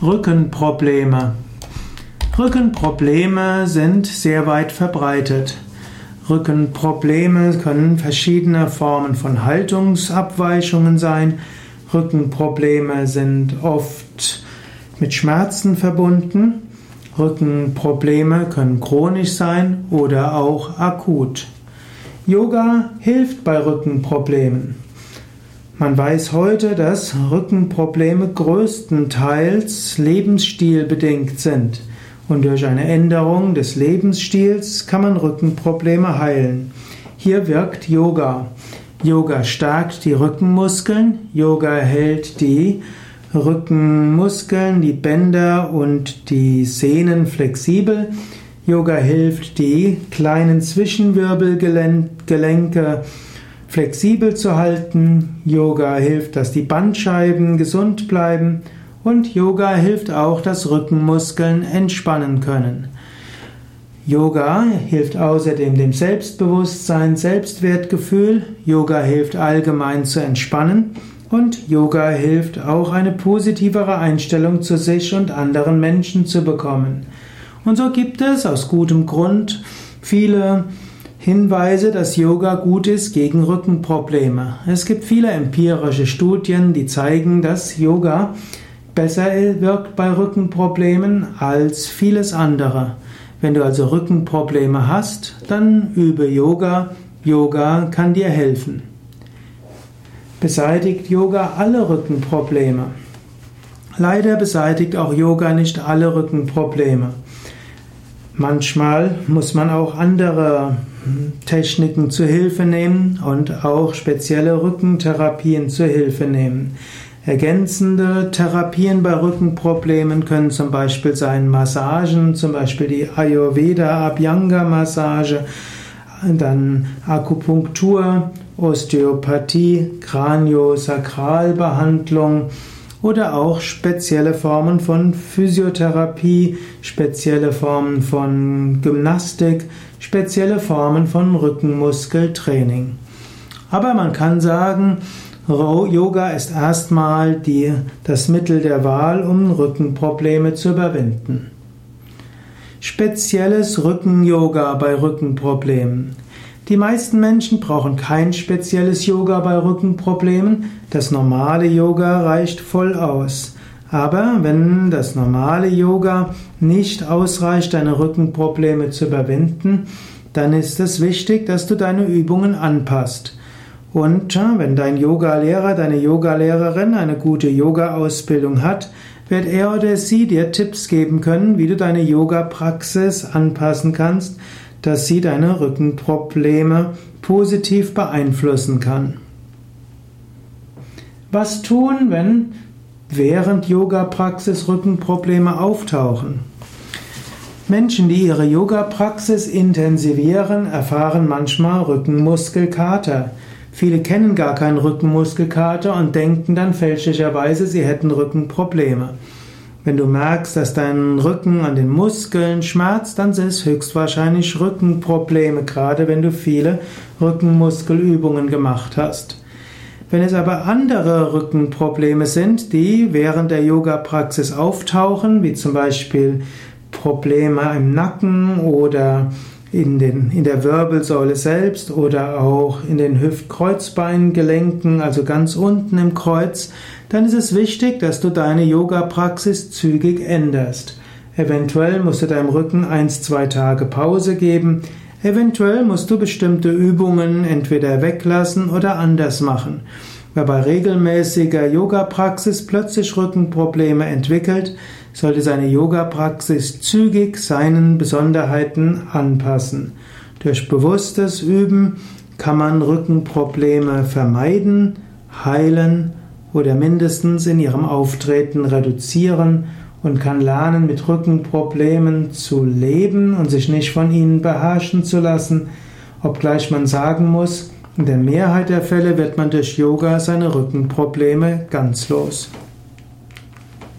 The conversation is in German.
Rückenprobleme. Rückenprobleme sind sehr weit verbreitet. Rückenprobleme können verschiedene Formen von Haltungsabweichungen sein. Rückenprobleme sind oft mit Schmerzen verbunden. Rückenprobleme können chronisch sein oder auch akut. Yoga hilft bei Rückenproblemen. Man weiß heute, dass Rückenprobleme größtenteils lebensstilbedingt sind. Und durch eine Änderung des Lebensstils kann man Rückenprobleme heilen. Hier wirkt Yoga. Yoga stärkt die Rückenmuskeln, Yoga hält die Rückenmuskeln, die Bänder und die Sehnen flexibel. Yoga hilft die kleinen Zwischenwirbelgelenke flexibel zu halten. Yoga hilft, dass die Bandscheiben gesund bleiben. Und Yoga hilft auch, dass Rückenmuskeln entspannen können. Yoga hilft außerdem dem Selbstbewusstsein, Selbstwertgefühl. Yoga hilft allgemein zu entspannen. Und Yoga hilft auch eine positivere Einstellung zu sich und anderen Menschen zu bekommen. Und so gibt es aus gutem Grund viele Hinweise, dass Yoga gut ist gegen Rückenprobleme. Es gibt viele empirische Studien, die zeigen, dass Yoga besser wirkt bei Rückenproblemen als vieles andere. Wenn du also Rückenprobleme hast, dann übe Yoga. Yoga kann dir helfen. Beseitigt Yoga alle Rückenprobleme? Leider beseitigt auch Yoga nicht alle Rückenprobleme. Manchmal muss man auch andere Techniken zu Hilfe nehmen und auch spezielle Rückentherapien zu Hilfe nehmen. Ergänzende Therapien bei Rückenproblemen können zum Beispiel sein Massagen, zum Beispiel die Ayurveda Abhyanga Massage, dann Akupunktur, Osteopathie, Kraniosakralbehandlung, oder auch spezielle Formen von Physiotherapie, spezielle Formen von Gymnastik, spezielle Formen von Rückenmuskeltraining. Aber man kann sagen, Yoga ist erstmal die, das Mittel der Wahl, um Rückenprobleme zu überwinden. Spezielles Rücken-Yoga bei Rückenproblemen. Die meisten Menschen brauchen kein spezielles Yoga bei Rückenproblemen. Das normale Yoga reicht voll aus. Aber wenn das normale Yoga nicht ausreicht, deine Rückenprobleme zu überwinden, dann ist es wichtig, dass du deine Übungen anpasst. Und wenn dein Yogalehrer, deine Yogalehrerin eine gute Yoga-Ausbildung hat, wird er oder sie dir Tipps geben können, wie du deine Yoga-Praxis anpassen kannst, dass sie deine Rückenprobleme positiv beeinflussen kann. Was tun, wenn während Yoga-Praxis Rückenprobleme auftauchen? Menschen, die ihre Yoga-Praxis intensivieren, erfahren manchmal Rückenmuskelkater. Viele kennen gar keinen Rückenmuskelkater und denken dann fälschlicherweise, sie hätten Rückenprobleme. Wenn du merkst, dass dein Rücken an den Muskeln schmerzt, dann sind es höchstwahrscheinlich Rückenprobleme, gerade wenn du viele Rückenmuskelübungen gemacht hast. Wenn es aber andere Rückenprobleme sind, die während der Yoga-Praxis auftauchen, wie zum Beispiel Probleme im Nacken oder in, den, in der Wirbelsäule selbst oder auch in den Hüft-Kreuzbeingelenken, also ganz unten im Kreuz, dann ist es wichtig, dass du deine Yoga-Praxis zügig änderst. Eventuell musst du deinem Rücken eins, zwei Tage Pause geben. Eventuell musst du bestimmte Übungen entweder weglassen oder anders machen. Wer bei regelmäßiger Yoga-Praxis plötzlich Rückenprobleme entwickelt, sollte seine Yoga-Praxis zügig seinen Besonderheiten anpassen. Durch bewusstes Üben kann man Rückenprobleme vermeiden, heilen oder mindestens in ihrem Auftreten reduzieren und kann lernen, mit Rückenproblemen zu leben und sich nicht von ihnen beherrschen zu lassen, obgleich man sagen muss, in der Mehrheit der Fälle wird man durch Yoga seine Rückenprobleme ganz los.